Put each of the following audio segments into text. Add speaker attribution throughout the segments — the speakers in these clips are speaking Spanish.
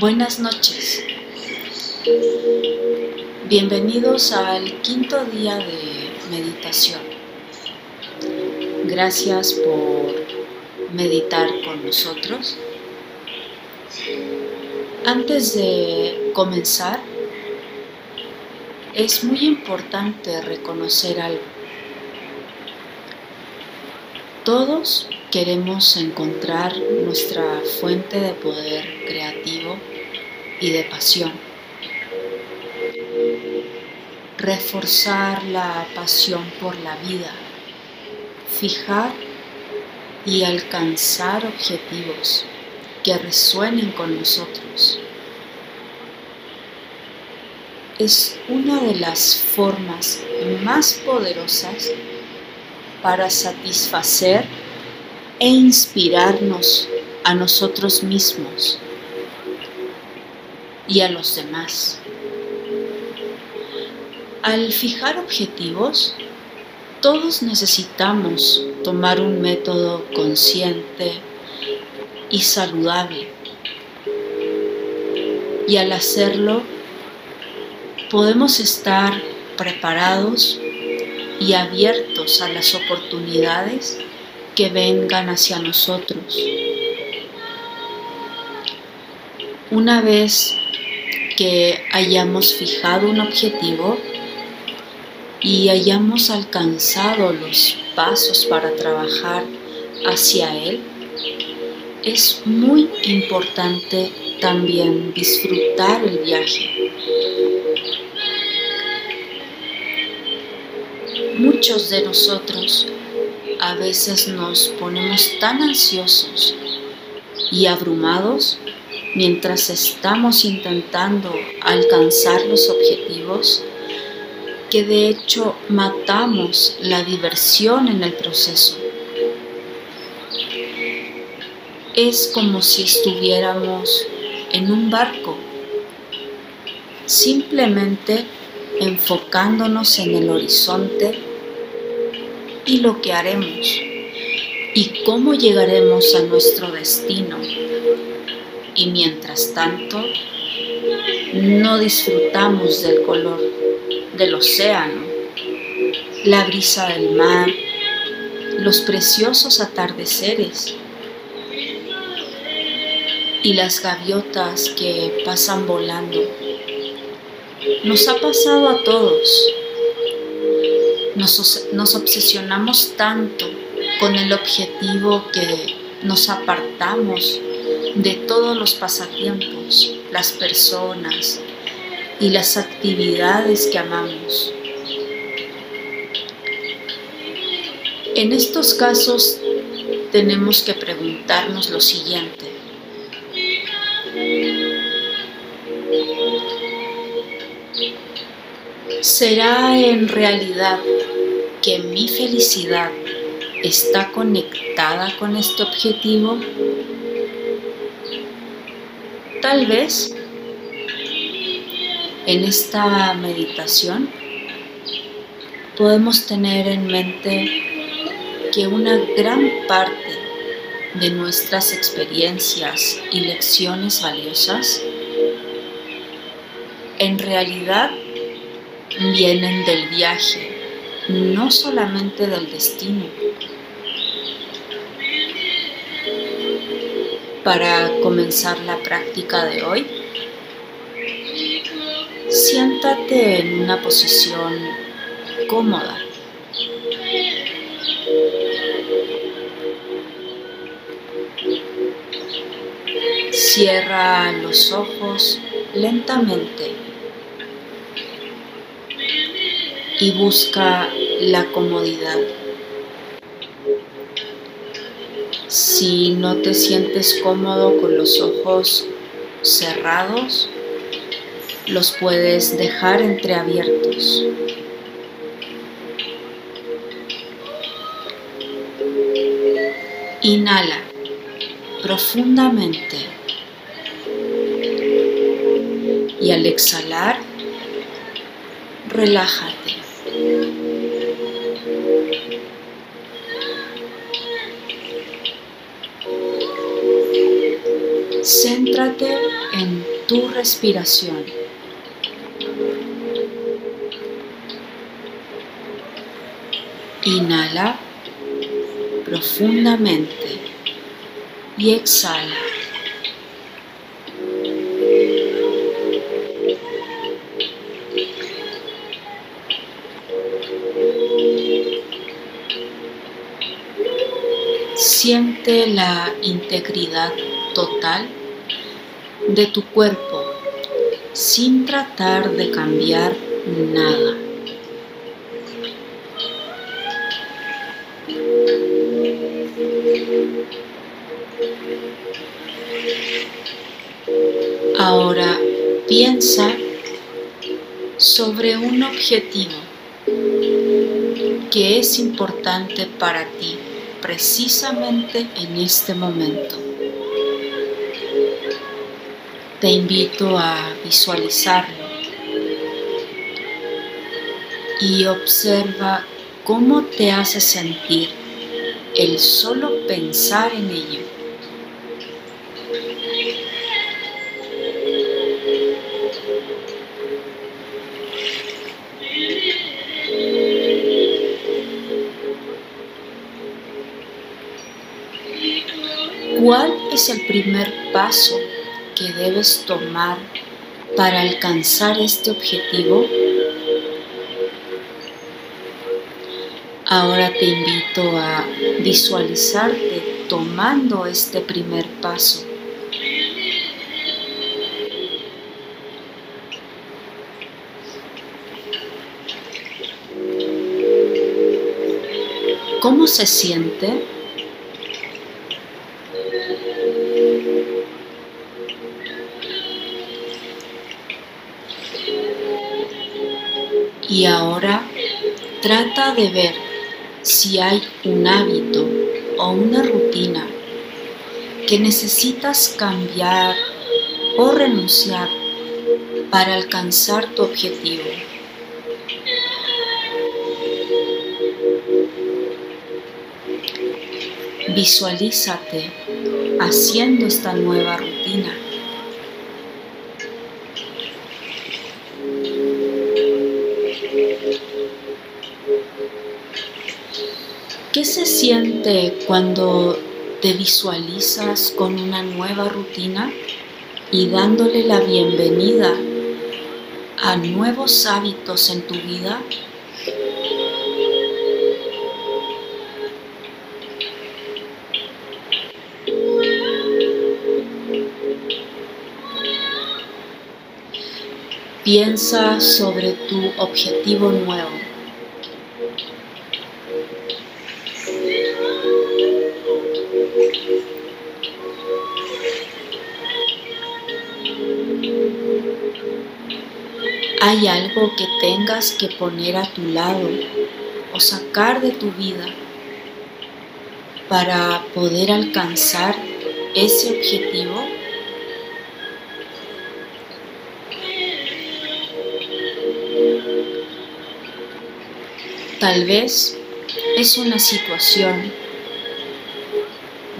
Speaker 1: Buenas noches. Bienvenidos al quinto día de meditación. Gracias por meditar con nosotros. Antes de comenzar, es muy importante reconocer algo. Todos queremos encontrar nuestra fuente de poder creativo y de pasión. Reforzar la pasión por la vida, fijar y alcanzar objetivos que resuenen con nosotros. Es una de las formas más poderosas para satisfacer e inspirarnos a nosotros mismos y a los demás. Al fijar objetivos, todos necesitamos tomar un método consciente y saludable. Y al hacerlo, podemos estar preparados y abiertos a las oportunidades que vengan hacia nosotros. Una vez que hayamos fijado un objetivo y hayamos alcanzado los pasos para trabajar hacia él, es muy importante también disfrutar el viaje. Muchos de nosotros a veces nos ponemos tan ansiosos y abrumados mientras estamos intentando alcanzar los objetivos, que de hecho matamos la diversión en el proceso. Es como si estuviéramos en un barco, simplemente enfocándonos en el horizonte y lo que haremos y cómo llegaremos a nuestro destino y mientras tanto no disfrutamos del color del océano, la brisa del mar, los preciosos atardeceres y las gaviotas que pasan volando. Nos ha pasado a todos. Nos, obsesionamos tanto con el objetivo que nos apartamos de todos los pasatiempos, las personas y las actividades que amamos. En estos casos tenemos que preguntarnos lo siguiente. ¿Será en realidad que mi felicidad está conectada con este objetivo? Tal vez en esta meditación podemos tener en mente que una gran parte de nuestras experiencias y lecciones valiosas en realidad vienen del viaje, no solamente del destino. Para comenzar la práctica de hoy, siéntate en una posición cómoda. Cierra los ojos lentamente y busca la comodidad. Si no te sientes cómodo con los ojos cerrados, los puedes dejar entreabiertos. Inhala profundamente y al exhalar, relájate. Céntrate en tu respiración. Inhala profundamente y exhala. Siente la integridad total de tu cuerpo sin tratar de cambiar nada. Piensa sobre un objetivo que es importante para ti precisamente en este momento. Te invito a visualizarlo y observa cómo te hace sentir el solo pensar en ello. ¿Cuál es el primer paso que debes tomar para alcanzar este objetivo? Ahora te invito a visualizarte tomando este primer paso. ¿Cómo se siente? Y ahora trata de ver si hay un hábito o una rutina que necesitas cambiar o renunciar para alcanzar tu objetivo. Visualízate haciendo esta nueva rutina. ¿Qué se siente cuando te visualizas con una nueva rutina y dándole la bienvenida a nuevos hábitos en tu vida? Piensa sobre tu objetivo nuevo. ¿Hay algo que tengas que poner a tu lado o sacar de tu vida para poder alcanzar ese objetivo? Tal vez es una situación,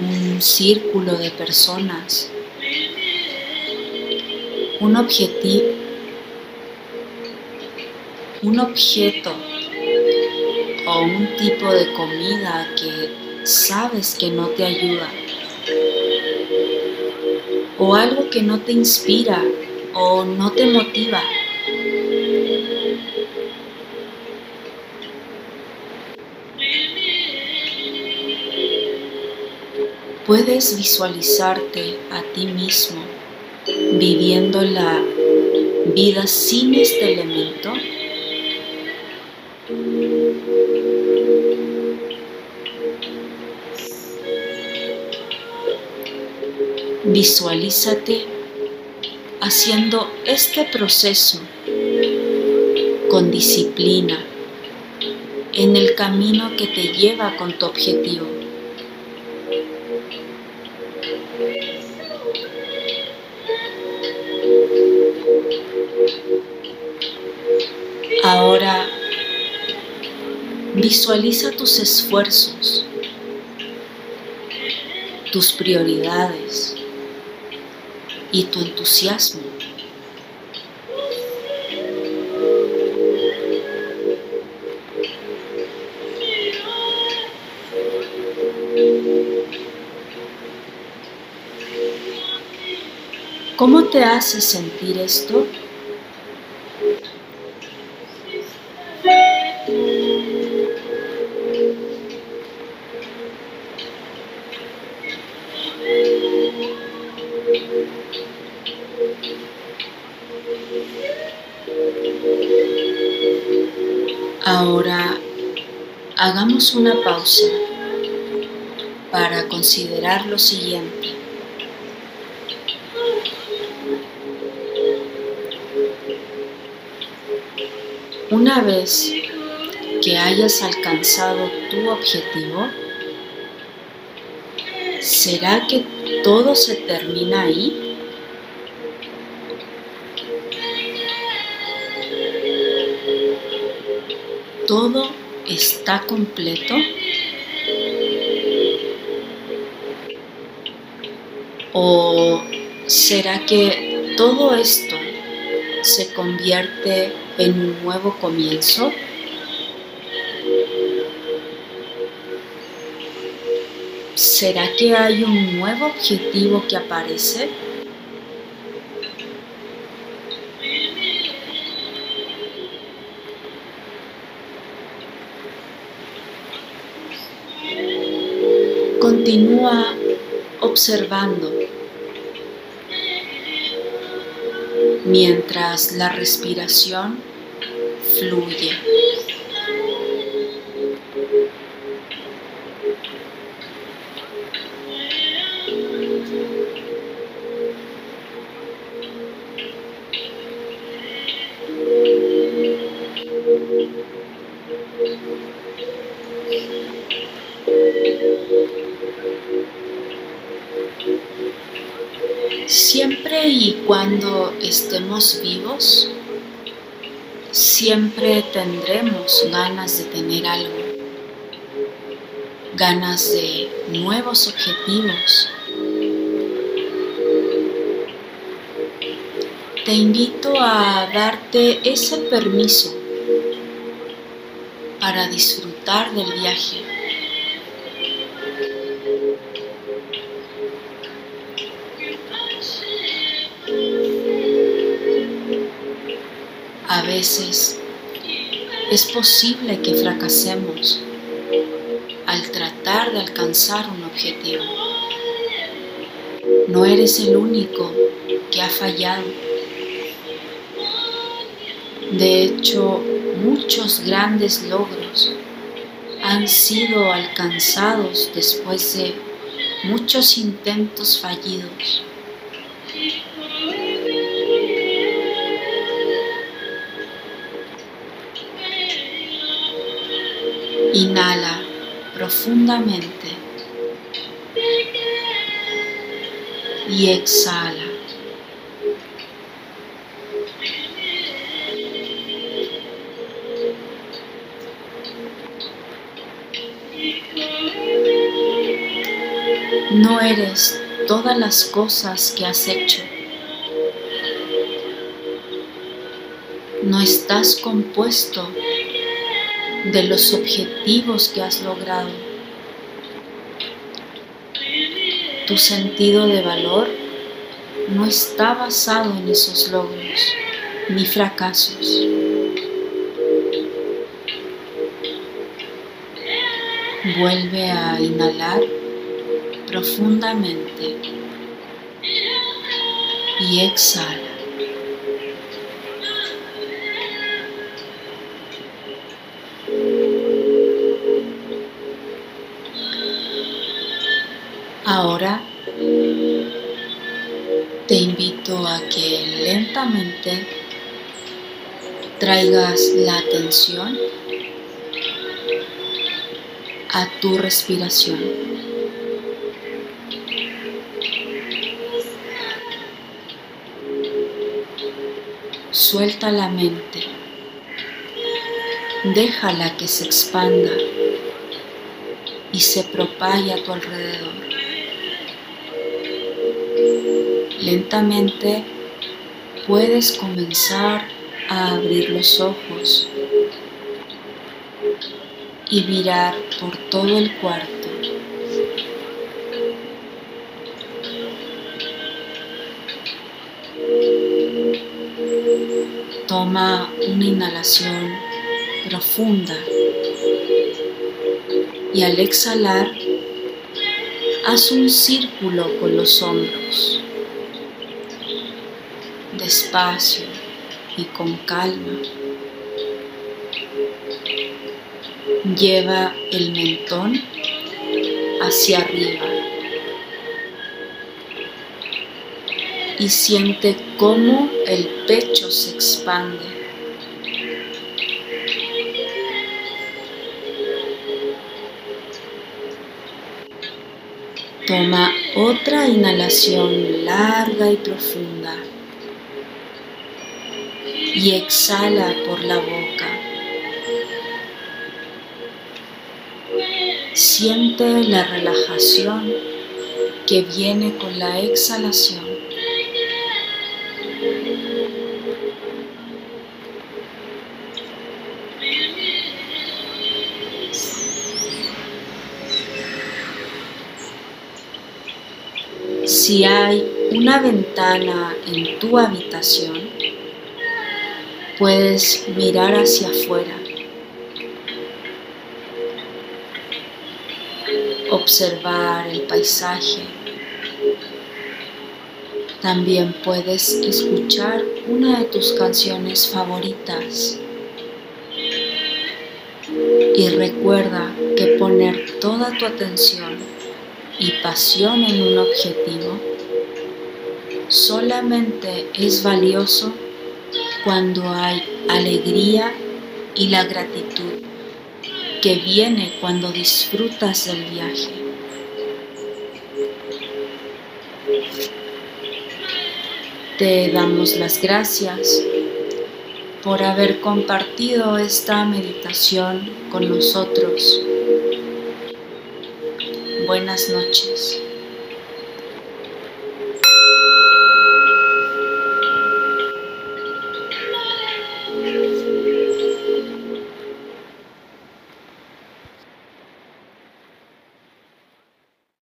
Speaker 1: un círculo de personas, un objetivo un objeto o un tipo de comida que sabes que no te ayuda o algo que no te inspira o no te motiva. Puedes visualizarte a ti mismo viviendo la vida sin este elemento. Visualízate haciendo este proceso con disciplina en el camino que te lleva con tu objetivo. Ahora visualiza tus esfuerzos, tus prioridades y tu entusiasmo. ¿Cómo te hace sentir esto? Ahora hagamos una pausa para considerar lo siguiente. Una vez que hayas alcanzado tu objetivo, ¿será que todo se termina ahí? ¿Todo está completo? ¿O será que todo esto se convierte en un nuevo comienzo? ¿Será que hay un nuevo objetivo que aparece? Continúa observando mientras la respiración fluye. Y cuando estemos vivos, siempre tendremos ganas de tener algo, ganas de nuevos objetivos. Te invito a darte ese permiso para disfrutar del viaje. Veces es posible que fracasemos al tratar de alcanzar un objetivo. No eres el único que ha fallado. De hecho, muchos grandes logros han sido alcanzados después de muchos intentos fallidos. Inhala profundamente y exhala. No eres todas las cosas que has hecho. No estás compuesto de los objetivos que has logrado. Tu sentido de valor no está basado en esos logros ni fracasos. Vuelve a inhalar profundamente y exhala. Ahora te invito a que lentamente traigas la atención a tu respiración. Suelta la mente. Déjala que se expanda y se propague a tu alrededor. Lentamente puedes comenzar a abrir los ojos y mirar por todo el cuarto. Toma una inhalación profunda y al exhalar haz un círculo con los hombros, despacio y con calma. Lleva el mentón hacia arriba y siente cómo el pecho se expande. Toma otra inhalación larga y profunda y exhala por la boca. Siente la relajación que viene con la exhalación. Si hay una ventana en tu habitación, puedes mirar hacia afuera, observar el paisaje. También puedes escuchar una de tus canciones favoritas. Y recuerda que poner toda tu atención y pasión en un objetivo solamente es valioso cuando hay alegría y la gratitud que viene cuando disfrutas del viaje. Te damos las gracias por haber compartido esta meditación con nosotros. Buenas noches.